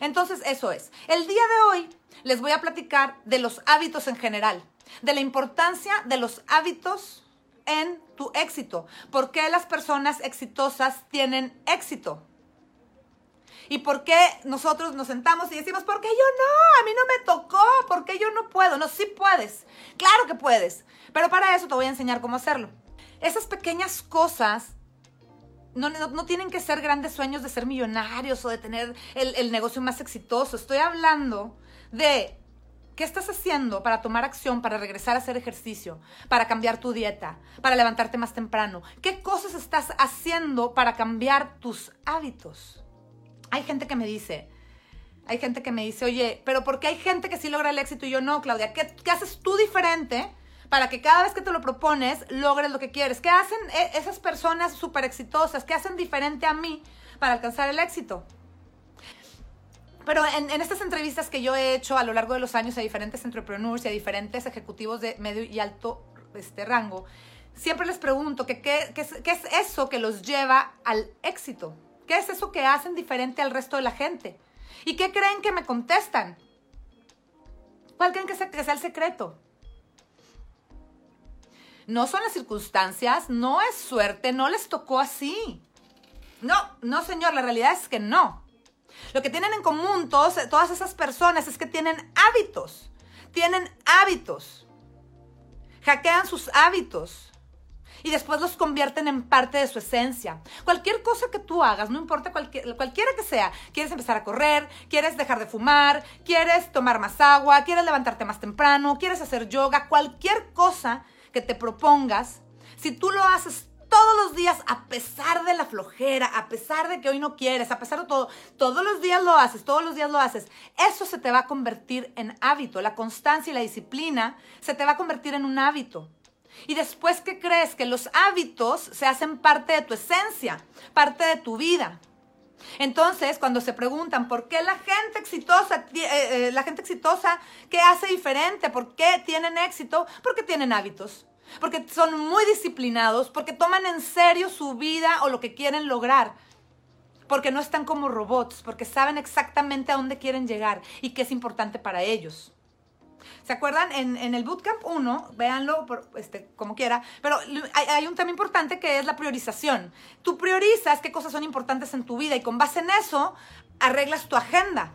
Entonces, eso es. El día de hoy les voy a platicar de los hábitos en general, de la importancia de los hábitos en tu éxito. ¿Por qué las personas exitosas tienen éxito? ¿Y por qué nosotros nos sentamos y decimos, ¿por qué yo no? A mí no me tocó, ¿por qué yo no puedo? No, sí puedes. Claro que puedes. Pero para eso te voy a enseñar cómo hacerlo. Esas pequeñas cosas no, tienen que ser grandes sueños de ser millonarios o de tener el, el negocio más exitoso. Estoy hablando de ¿Qué estás haciendo para tomar acción, para regresar a hacer ejercicio, para cambiar tu dieta, para levantarte más temprano? ¿Qué cosas estás haciendo para cambiar tus hábitos? Hay gente que me dice, hay gente que me dice, oye, pero ¿por qué hay gente que sí logra el éxito y yo no, Claudia? ¿Qué, haces tú diferente para que cada vez que te lo propones logres lo que quieres? ¿Qué hacen e, esas personas súper exitosas? ¿Qué hacen diferente a mí para alcanzar el éxito? Pero en, estas entrevistas que yo he hecho a lo largo de los años a diferentes entrepreneurs y a diferentes ejecutivos de medio y alto este, rango, siempre les pregunto que, qué, es, eso que los lleva al éxito. ¿Qué es eso que hacen diferente al resto de la gente? ¿Y qué creen que me contestan? ¿Cuál creen que sea, el secreto? No son las circunstancias, no es suerte, no les tocó así. No, no señor, la realidad es que no. Lo que tienen en común todas esas personas es que tienen hábitos. Tienen hábitos. Hackean sus hábitos y después los convierten en parte de su esencia. Cualquier cosa que tú hagas, no importa cualquier, cualquiera que sea, quieres empezar a correr, quieres dejar de fumar, quieres tomar más agua, quieres levantarte más temprano, quieres hacer yoga, cualquier cosa que te propongas, si tú lo haces todos los días, a pesar de la flojera, a pesar de que hoy no quieres, a pesar de todo, todos los días lo haces, todos los días lo haces, eso se te va a convertir en hábito. La constancia y la disciplina se te va a convertir en un hábito. Y después, ¿qué crees? Que los hábitos se hacen parte de tu esencia, parte de tu vida. Entonces, cuando se preguntan por qué la gente exitosa, eh, eh, la gente exitosa, ¿qué hace diferente? ¿Por qué tienen éxito? Porque tienen hábitos, porque son muy disciplinados, porque toman en serio su vida o lo que quieren lograr, porque no están como robots, porque saben exactamente a dónde quieren llegar y qué es importante para ellos. ¿Se acuerdan? En, el Bootcamp 1, véanlo este, como quiera, pero hay, un tema importante que es la priorización. Tú priorizas qué cosas son importantes en tu vida y con base en eso arreglas tu agenda,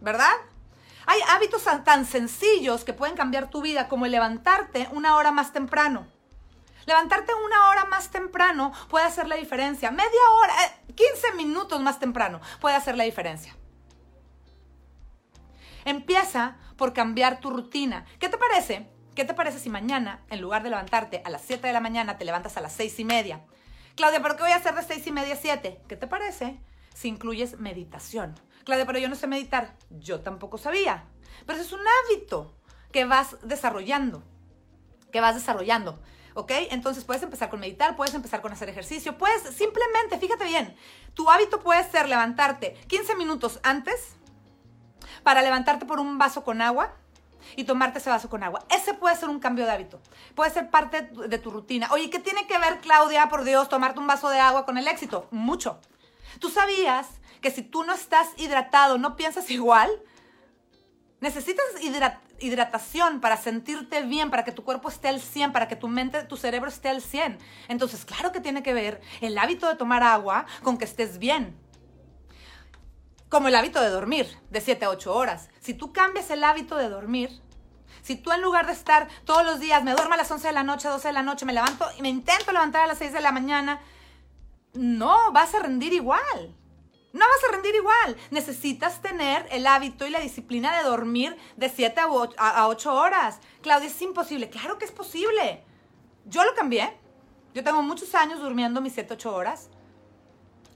¿verdad? Hay hábitos tan sencillos que pueden cambiar tu vida como levantarte una hora más temprano. Levantarte una hora más temprano puede hacer la diferencia. Media hora, 15 eh, minutos más temprano puede hacer la diferencia. Empieza por cambiar tu rutina. ¿Qué te parece? ¿Qué te parece si mañana, en lugar de levantarte a las 7 de la mañana, te levantas a las 6 y media? Claudia, ¿pero qué voy a hacer de 6 y media a 7? ¿Qué te parece si incluyes meditación? Claudia, pero yo no sé meditar. Yo tampoco sabía. Pero es un hábito que vas desarrollando. Que vas desarrollando. ¿Ok? Entonces puedes empezar con meditar, puedes empezar con hacer ejercicio, puedes simplemente, fíjate bien, tu hábito puede ser levantarte 15 minutos antes para levantarte por un vaso con agua y tomarte ese vaso con agua. Ese puede ser un cambio de hábito. Puede ser parte de tu rutina. Oye, ¿qué tiene que ver, Claudia, por Dios, tomarte un vaso de agua con el éxito? Mucho. ¿Tú sabías que si tú no estás hidratado, no piensas igual? Necesitas hidratación para sentirte bien, para que tu cuerpo esté al 100, para que tu mente, tu cerebro esté al 100. Entonces, claro que tiene que ver el hábito de tomar agua con que estés bien como el hábito de dormir de 7 a 8 horas. Si tú cambias el hábito de dormir, si tú en lugar de estar todos los días, me duermo a las 11 de la noche, 12 de la noche, me levanto y me intento levantar a las 6 de la mañana, no vas a rendir igual. No vas a rendir igual. Necesitas tener el hábito y la disciplina de dormir de 7 a 8 horas. Claudia, es imposible. Claro que es posible. Yo lo cambié. Yo tengo muchos años durmiendo mis 7, 8 horas.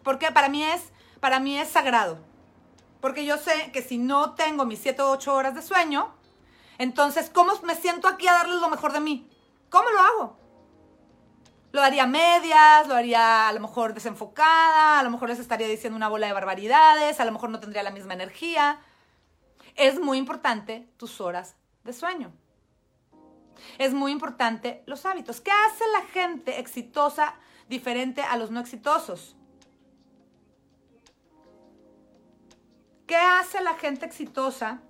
Porque para mí es, para mí es sagrado. Porque yo sé que si no tengo mis 7 o 8 horas de sueño, entonces, ¿cómo me siento aquí a darles lo mejor de mí? ¿Cómo lo hago? Lo haría medias, lo haría a lo mejor desenfocada, a lo mejor les estaría diciendo una bola de barbaridades, a lo mejor no tendría la misma energía. Es muy importante tus horas de sueño. Es muy importante los hábitos. ¿Qué hace la gente exitosa diferente a los no exitosos? ¿Qué hace la gente exitosa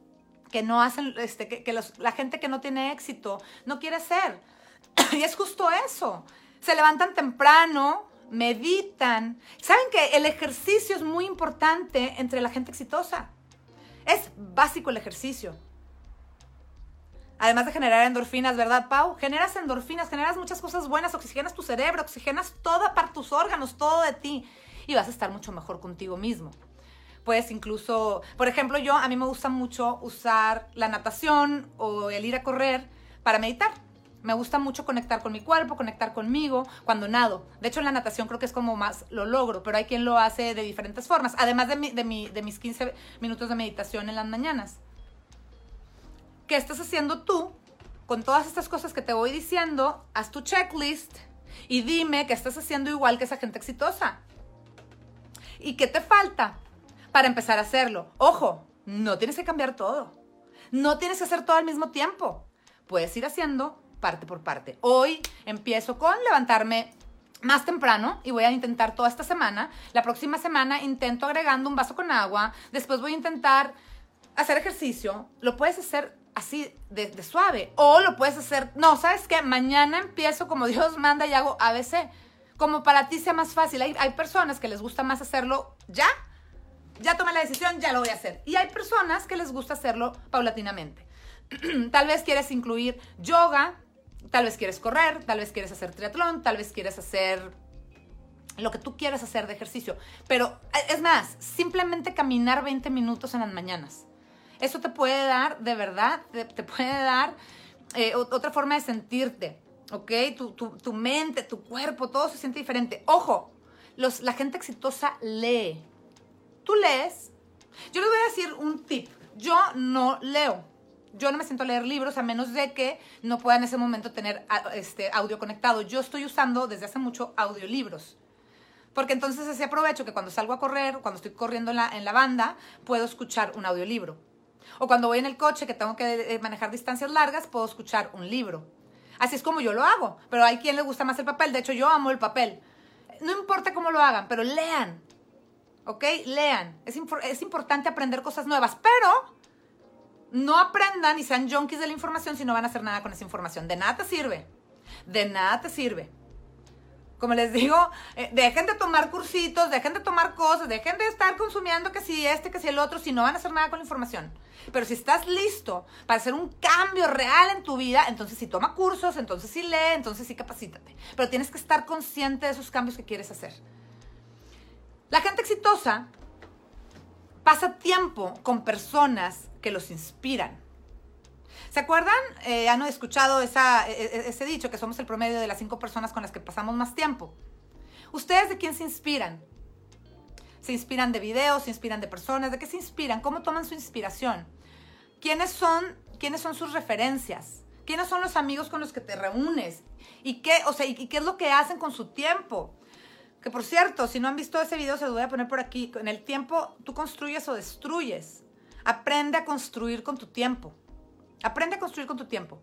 que no hacen, este, que, la gente que no tiene éxito no quiere ser? y es justo eso. Se levantan temprano, meditan. ¿Saben que el ejercicio es muy importante entre la gente exitosa? Es básico el ejercicio. Además de generar endorfinas, ¿verdad, Pau? Generas endorfinas, generas muchas cosas buenas, oxigenas tu cerebro, oxigenas toda para tus órganos, todo de ti. Y vas a estar mucho mejor contigo mismo. Puedes incluso, por ejemplo, yo, a mí me gusta mucho usar la natación o el ir a correr para meditar. Me gusta mucho conectar con mi cuerpo, conectar conmigo cuando nado. De hecho, en la natación creo que es como más lo logro, pero hay quien lo hace de diferentes formas, además de, de, de mis 15 minutos de meditación en las mañanas. ¿Qué estás haciendo tú con todas estas cosas que te voy diciendo? Haz tu checklist y dime qué estás haciendo igual que esa gente exitosa. ¿Y qué te falta para empezar a hacerlo? Ojo, no tienes que cambiar todo. No tienes que hacer todo al mismo tiempo. Puedes ir haciendo parte por parte. Hoy empiezo con levantarme más temprano y voy a intentar toda esta semana. La próxima semana intento agregando un vaso con agua. Después voy a intentar hacer ejercicio. Lo puedes hacer así de, suave o lo puedes hacer, no, ¿sabes qué? Mañana empiezo como Dios manda y hago ABC. Como para ti sea más fácil. Hay, hay personas que les gusta más hacerlo ya. Ya tomé la decisión, ya lo voy a hacer. Y hay personas que les gusta hacerlo paulatinamente. Tal vez quieres incluir yoga, Tal vez quieres correr, tal vez quieres hacer triatlón, tal vez quieres hacer lo que tú quieras hacer de ejercicio. Pero es más, simplemente caminar 20 minutos en las mañanas. Eso te puede dar, de verdad, te, puede dar eh, otra forma de sentirte, ¿ok? Tu, mente, tu cuerpo, todo se siente diferente. Ojo, los, la gente exitosa lee. Tú lees. Yo les voy a decir un tip. Yo no leo yo no me siento a leer libros a menos de que no pueda en ese momento tener este audio conectado. Yo estoy usando desde hace mucho audiolibros. Porque entonces así aprovecho que cuando salgo a correr, cuando estoy corriendo en la, en la banda, puedo escuchar un audiolibro. O cuando voy en el coche que tengo que eh, manejar distancias largas, puedo escuchar un libro. Así es como yo lo hago. Pero hay quien le gusta más el papel. De hecho, yo amo el papel. No importa cómo lo hagan, pero lean. ¿Ok? Lean. Es, es importante aprender cosas nuevas. Pero no aprendan y sean junkies de la información si no van a hacer nada con esa información. De nada te sirve. De nada te sirve. Como les digo, eh, dejen de tomar cursitos, dejen de tomar cosas, dejen de estar consumiendo que si este, que si el otro, si no van a hacer nada con la información. Pero si estás listo para hacer un cambio real en tu vida, entonces sí toma cursos, entonces sí lee, entonces sí capacítate. Pero tienes que estar consciente de esos cambios que quieres hacer. La gente exitosa pasa tiempo con personas que los inspiran. ¿Se acuerdan? Eh, han escuchado e, e, ese dicho que somos el promedio de las cinco personas con las que pasamos más tiempo. ¿Ustedes de quién se inspiran? ¿Se inspiran de videos? ¿Se inspiran de personas? ¿De qué se inspiran? ¿Cómo toman su inspiración? ¿Quiénes son, quiénes son sus referencias? ¿Quiénes son los amigos con los que te reúnes? ¿Y qué, o sea, y qué es lo que hacen con su tiempo? Que por cierto, si no han visto ese video, se lo voy a poner por aquí. En el tiempo, tú construyes o destruyes. Aprende a construir con tu tiempo. Aprende a construir con tu tiempo.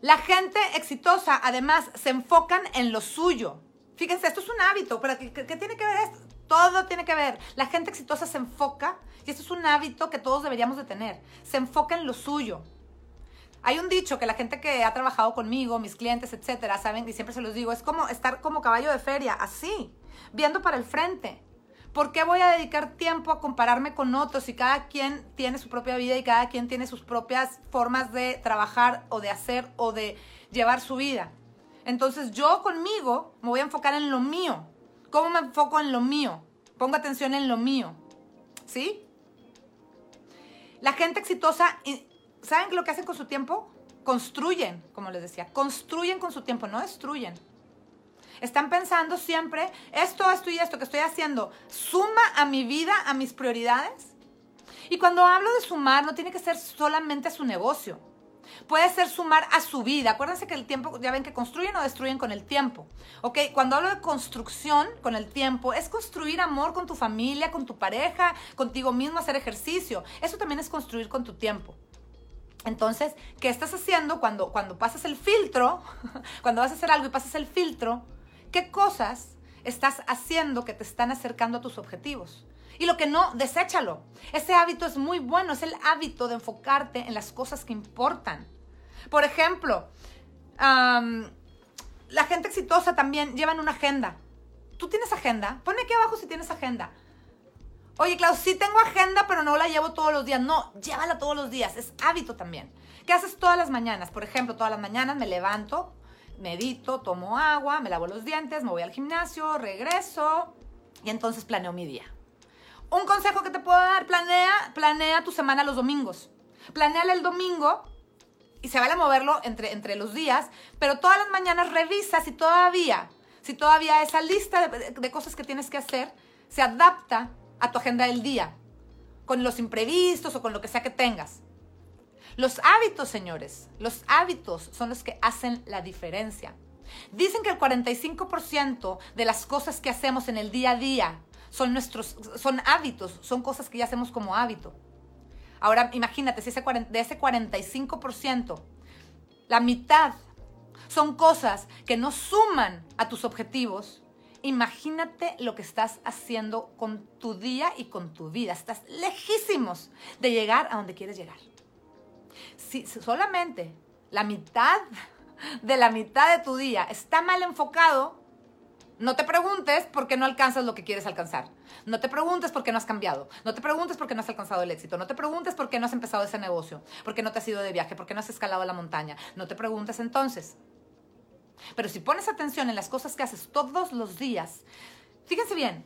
La gente exitosa, además, se enfocan en lo suyo. Fíjense, esto es un hábito, pero ¿qué, tiene que ver esto? Todo tiene que ver. La gente exitosa se enfoca, y esto es un hábito que todos deberíamos de tener, se enfoca en lo suyo. Hay un dicho que la gente que ha trabajado conmigo, mis clientes, etcétera, saben, y siempre se los digo, es como estar como caballo de feria, así, viendo para el frente. ¿Por qué voy a dedicar tiempo a compararme con otros y cada quien tiene su propia vida y cada quien tiene sus propias formas de trabajar o de hacer o de llevar su vida? Entonces yo conmigo me voy a enfocar en lo mío. ¿Cómo me enfoco en lo mío? Pongo atención en lo mío. ¿Sí? La gente exitosa, ¿saben lo que hacen con su tiempo? Construyen, como les decía, construyen con su tiempo, no destruyen. Están pensando siempre, esto, esto y esto que estoy haciendo, suma a mi vida, a mis prioridades. Y cuando hablo de sumar, no tiene que ser solamente a su negocio. Puede ser sumar a su vida. Acuérdense que el tiempo, ya ven que construyen o destruyen con el tiempo. ¿Ok? Cuando hablo de construcción con el tiempo, es construir amor con tu familia, con tu pareja, contigo mismo, hacer ejercicio. Eso también es construir con tu tiempo. Entonces, ¿qué estás haciendo cuando, cuando pasas el filtro? cuando vas a hacer algo y pasas el filtro, ¿Qué cosas estás haciendo que te están acercando a tus objetivos? Y lo que no, deséchalo. Ese hábito es muy bueno, es el hábito de enfocarte en las cosas que importan. Por ejemplo, la gente exitosa también lleva una agenda. ¿Tú tienes agenda? Ponme aquí abajo si tienes agenda. Oye, Klaus, sí tengo agenda, pero no la llevo todos los días. No, llévala todos los días. Es hábito también. ¿Qué haces todas las mañanas? Por ejemplo, todas las mañanas me levanto, medito, tomo agua, me lavo los dientes, me voy al gimnasio, regreso y entonces planeo mi día. Un consejo que te puedo dar, planea, planea tu semana los domingos. Planeale el domingo y se vale moverlo entre, entre los días, pero todas las mañanas revisa si todavía, si todavía esa lista de cosas que tienes que hacer se adapta a tu agenda del día, con los imprevistos o con lo que sea que tengas. Los hábitos, señores, los hábitos son los que hacen la diferencia. Dicen que el 45% de las cosas que hacemos en el día a día son nuestros son hábitos, son cosas que ya hacemos como hábito. Ahora imagínate si de ese 45%, la mitad son cosas que no suman a tus objetivos, Imagínate lo que estás haciendo con tu día y con tu vida. Estás lejísimos de llegar a donde quieres llegar. Si solamente la mitad de la mitad de tu día está mal enfocado, no te preguntes por qué no alcanzas lo que quieres alcanzar. No te preguntes por qué no has cambiado. No te preguntes por qué no has alcanzado el éxito. No te preguntes por qué no has empezado ese negocio. Por qué no te has ido de viaje. Por qué no has escalado la montaña. No te preguntes entonces. Pero si pones atención en las cosas que haces todos los días, fíjense bien,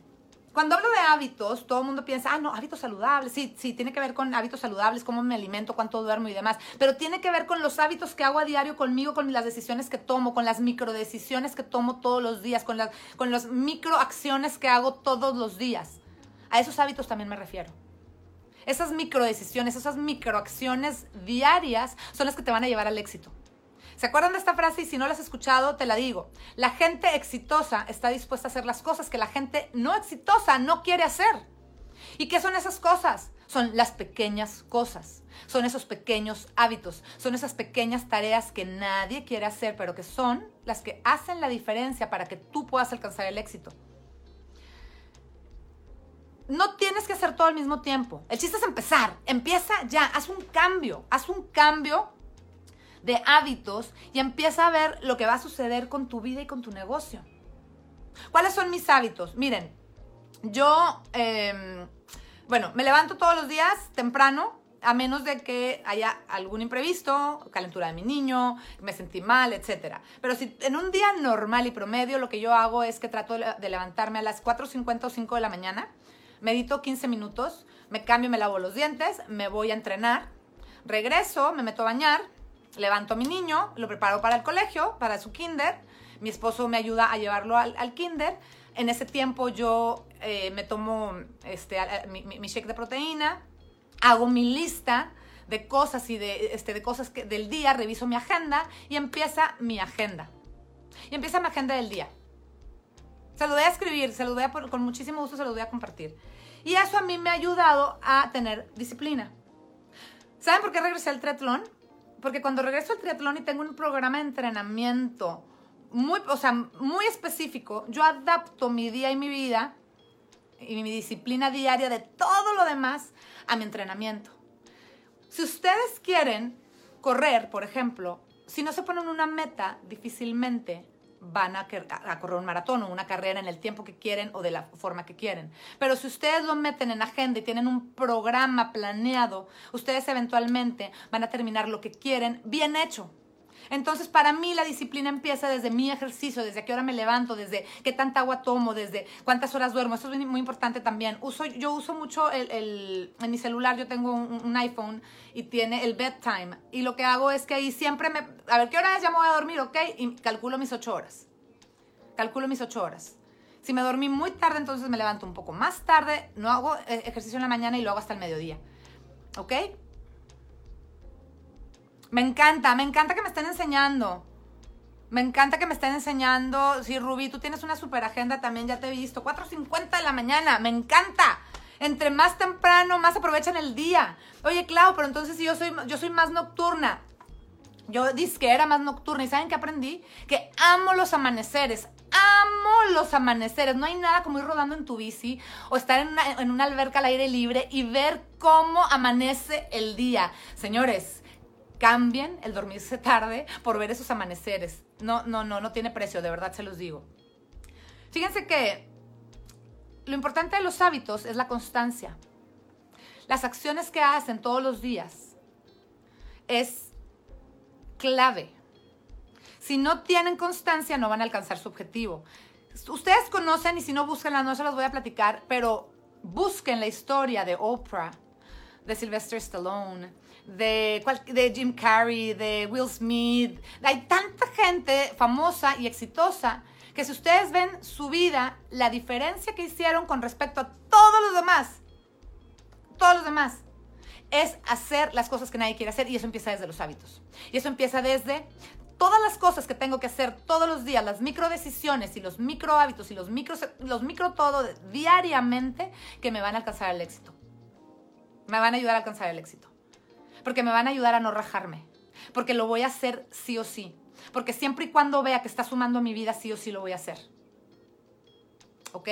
cuando hablo de hábitos, todo el mundo piensa, ah, no, hábitos saludables. Sí, sí, tiene que ver con hábitos saludables, cómo me alimento, cuánto duermo y demás. Pero tiene que ver con los hábitos que hago a diario conmigo, con las decisiones que tomo, con las microdecisiones que tomo todos los días, con las, con las microacciones que hago todos los días. A esos hábitos también me refiero. Esas microdecisiones, esas microacciones diarias son las que te van a llevar al éxito. ¿Se acuerdan de esta frase? Y si no la has escuchado, te la digo. La gente exitosa está dispuesta a hacer las cosas que la gente no exitosa no quiere hacer. ¿Y qué son esas cosas? Son las pequeñas cosas, son esos pequeños hábitos, son esas pequeñas tareas que nadie quiere hacer, pero que son las que hacen la diferencia para que tú puedas alcanzar el éxito. No tienes que hacer todo al mismo tiempo. El chiste es empezar. Empieza ya, haz un cambio, haz un cambio de hábitos y empieza a ver lo que va a suceder con tu vida y con tu negocio. ¿Cuáles son mis hábitos? Miren, yo, em, bueno, me levanto todos los días temprano, a menos de que haya algún imprevisto, calentura de mi niño, me sentí mal, etc. Pero si en un día normal y promedio lo que yo hago es que trato de levantarme a las 4.50 o 5 de la mañana, medito 15 minutos, me cambio, me lavo los dientes, me voy a entrenar, regreso, me meto a bañar, levanto a mi niño, lo preparo para el colegio, para su kinder. Mi esposo me ayuda a llevarlo al, kinder. En ese tiempo yo eh, me tomo este, mi, shake de proteína, hago mi lista de cosas y de, este, cosas del día, reviso mi agenda y empieza mi agenda. Y empieza mi agenda del día. Se lo voy a escribir, se lo voy a, con muchísimo gusto se lo voy a compartir. Y eso a mí me ha ayudado a tener disciplina. ¿Saben por qué regresé al triatlón? Porque cuando regreso al triatlón y tengo un programa de entrenamiento muy, o sea, muy específico, yo adapto mi día y mi vida y mi disciplina diaria de todo lo demás a mi entrenamiento. Si ustedes quieren correr, por ejemplo, si no se ponen una meta, difícilmente van a, correr un maratón o una carrera en el tiempo que quieren o de la forma que quieren. Pero si ustedes lo meten en agenda y tienen un programa planeado, ustedes eventualmente van a terminar lo que quieren bien hecho. Entonces, para mí la disciplina empieza desde mi ejercicio, desde qué hora me levanto, desde qué tanta agua tomo, desde cuántas horas duermo. Eso es muy importante también. Uso, yo uso mucho el, en mi celular, yo tengo un, iPhone y tiene el bedtime. Y lo que hago es que ahí siempre me... A ver, ¿qué hora es? Ya me voy a dormir, ¿ok? Y calculo mis ocho horas. Calculo mis ocho horas. Si me dormí muy tarde, entonces me levanto un poco más tarde, no hago eh, ejercicio en la mañana y lo hago hasta el mediodía. ¿Ok? Me encanta, me encanta que me estén enseñando. Me encanta que me estén enseñando. Sí, Rubí, tú tienes una super agenda también, ya te he visto. 4.50 de la mañana, me encanta. Entre más temprano, más aprovechan el día. Oye, Clau, pero entonces si yo soy, yo soy más nocturna. Yo dije que era más nocturna. ¿Y saben qué aprendí? Que amo los amaneceres. amo los amaneceres. No hay nada como ir rodando en tu bici o estar en una, en una alberca al aire libre y ver cómo amanece el día. Señores, cambien el dormirse tarde por ver esos amaneceres. No, no, no, no tiene precio, de verdad se los digo. Fíjense que lo importante de los hábitos es la constancia. Las acciones que hacen todos los días es clave. Si no tienen constancia, no van a alcanzar su objetivo. Ustedes conocen, y si no, búsquenla, no se los voy a platicar, pero busquen la historia de Oprah, de Sylvester Stallone, de, de Jim Carrey, de Will Smith. Hay tanta gente famosa y exitosa que si ustedes ven su vida, la diferencia que hicieron con respecto a todos los demás, todos los demás, es hacer las cosas que nadie quiere hacer y eso empieza desde los hábitos. Y eso empieza desde todas las cosas que tengo que hacer todos los días, las micro decisiones y los micro hábitos y los micro, los micro todo diariamente que me van a alcanzar el éxito. Me van a ayudar a alcanzar el éxito. Porque me van a ayudar a no rajarme. Porque lo voy a hacer sí o sí. Porque siempre y cuando vea que está sumando mi vida, sí o sí lo voy a hacer. ¿Ok?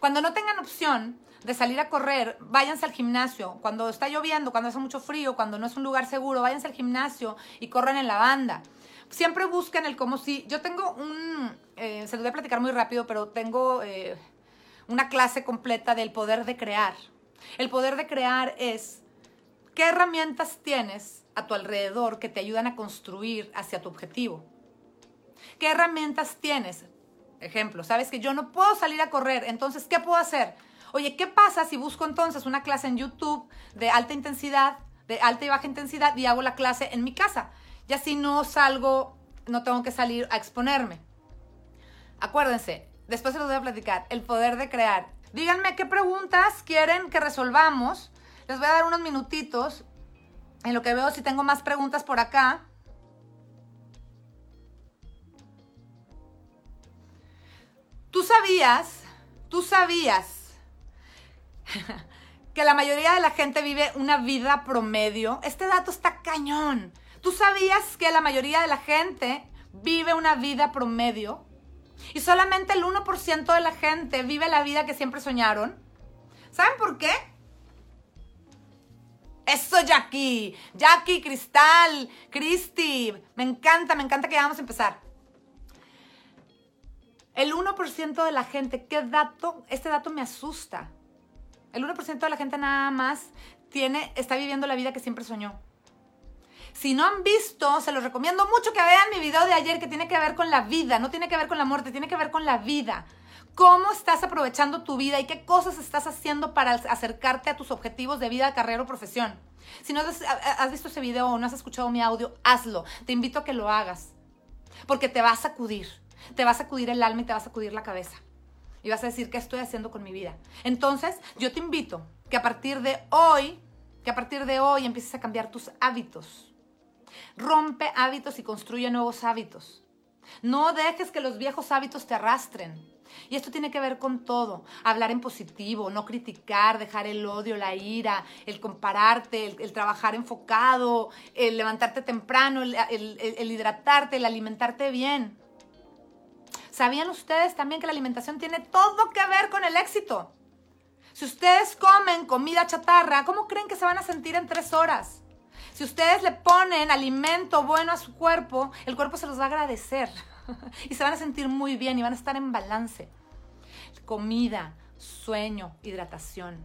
Cuando no tengan opción de salir a correr, váyanse al gimnasio. Cuando está lloviendo, cuando hace mucho frío, cuando no es un lugar seguro, váyanse al gimnasio y corran en la banda. Siempre busquen el como si. Yo tengo un. Eh, se lo voy a platicar muy rápido, pero tengo eh, una clase completa del poder de crear. El poder de crear es qué herramientas tienes a tu alrededor que te ayudan a construir hacia tu objetivo. ¿Qué herramientas tienes? Ejemplo, sabes que yo no puedo salir a correr, entonces, ¿qué puedo hacer? Oye, ¿qué pasa si busco entonces una clase en YouTube de alta intensidad, de alta y baja intensidad y hago la clase en mi casa? Y así no salgo, no tengo que salir a exponerme. Acuérdense, después se los voy a platicar, el poder de crear. Díganme qué preguntas quieren que resolvamos. Les voy a dar unos minutitos en lo que veo si tengo más preguntas por acá. Tú sabías, tú sabías que la mayoría de la gente vive una vida promedio. Este dato está cañón. ¿Tú sabías que la mayoría de la gente vive una vida promedio? Y solamente el 1% de la gente vive la vida que siempre soñaron. ¿Saben por qué? Eso, Jackie. Jackie, Cristal, Cristi. Me encanta, me encanta que vamos a empezar. El 1% de la gente, ¿qué dato? Este dato me asusta. El 1% de la gente nada más tiene, está viviendo la vida que siempre soñó. Si no han visto, se los recomiendo mucho que vean mi video de ayer que tiene que ver con la vida, no tiene que ver con la muerte, tiene que ver con la vida cómo estás aprovechando tu vida y qué cosas estás haciendo para acercarte a tus objetivos de vida, carrera o profesión. Si no has, visto ese video o no has escuchado mi audio, hazlo. Te invito a que lo hagas. Porque te va a sacudir. Te va a sacudir el alma y te va a sacudir la cabeza. Y vas a decir, ¿qué estoy haciendo con mi vida? Entonces, yo te invito que a partir de hoy, que a partir de hoy empieces a cambiar tus hábitos. Rompe hábitos y construye nuevos hábitos. No dejes que los viejos hábitos te arrastren. Y esto tiene que ver con todo. Hablar en positivo, no criticar, dejar el odio, la ira, el compararte, el, trabajar enfocado, el levantarte temprano, el, el hidratarte, el alimentarte bien. ¿Sabían ustedes también que la alimentación tiene todo que ver con el éxito? Si ustedes comen comida chatarra, ¿cómo creen que se van a sentir en tres horas? Si ustedes le ponen alimento bueno a su cuerpo, el cuerpo se los va a agradecer. y se van a sentir muy bien y van a estar en balance. Comida, sueño, hidratación,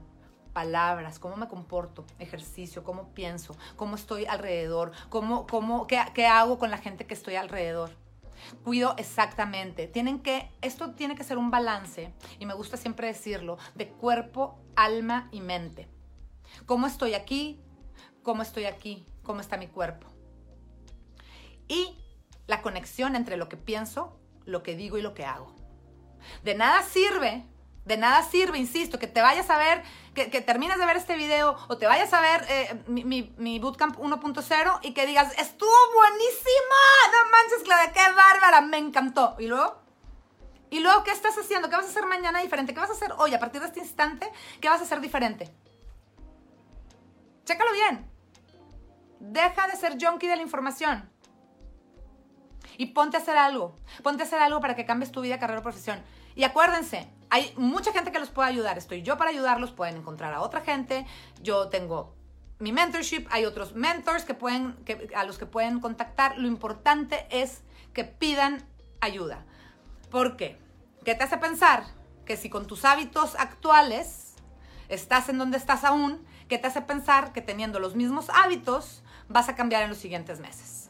palabras, cómo me comporto, ejercicio, cómo pienso, cómo estoy alrededor, cómo, cómo, qué, qué hago con la gente que estoy alrededor. Cuido exactamente. Tienen que, esto tiene que ser un balance, y me gusta siempre decirlo, de cuerpo, alma y mente. ¿Cómo estoy aquí? ¿Cómo estoy aquí? ¿Cómo está mi cuerpo? Y la conexión entre lo que pienso, lo que digo y lo que hago. De nada sirve, de nada sirve, insisto, que te vayas a ver, que, termines de ver este video o te vayas a ver eh, mi, Bootcamp 1.0 y que digas, estuvo buenísima, no manches, Claudia, qué bárbara, me encantó. Y luego, y luego, ¿qué estás haciendo? ¿Qué vas a hacer mañana diferente? ¿Qué vas a hacer hoy, a partir de este instante? ¿Qué vas a hacer diferente? Chécalo bien. Deja de ser junkie de la información. y ponte a hacer algo. Ponte a hacer algo para que cambies tu vida, carrera o profesión. Y acuérdense, hay mucha gente que los puede ayudar. Estoy yo para ayudarlos, pueden encontrar a otra gente. Yo tengo mi mentorship, hay otros mentors que pueden, que, a los que pueden contactar. Lo importante es que pidan ayuda. ¿Por qué? ¿Qué te hace pensar que si con tus hábitos actuales estás en donde estás aún, ¿qué te hace pensar que teniendo los mismos hábitos vas a cambiar en los siguientes meses?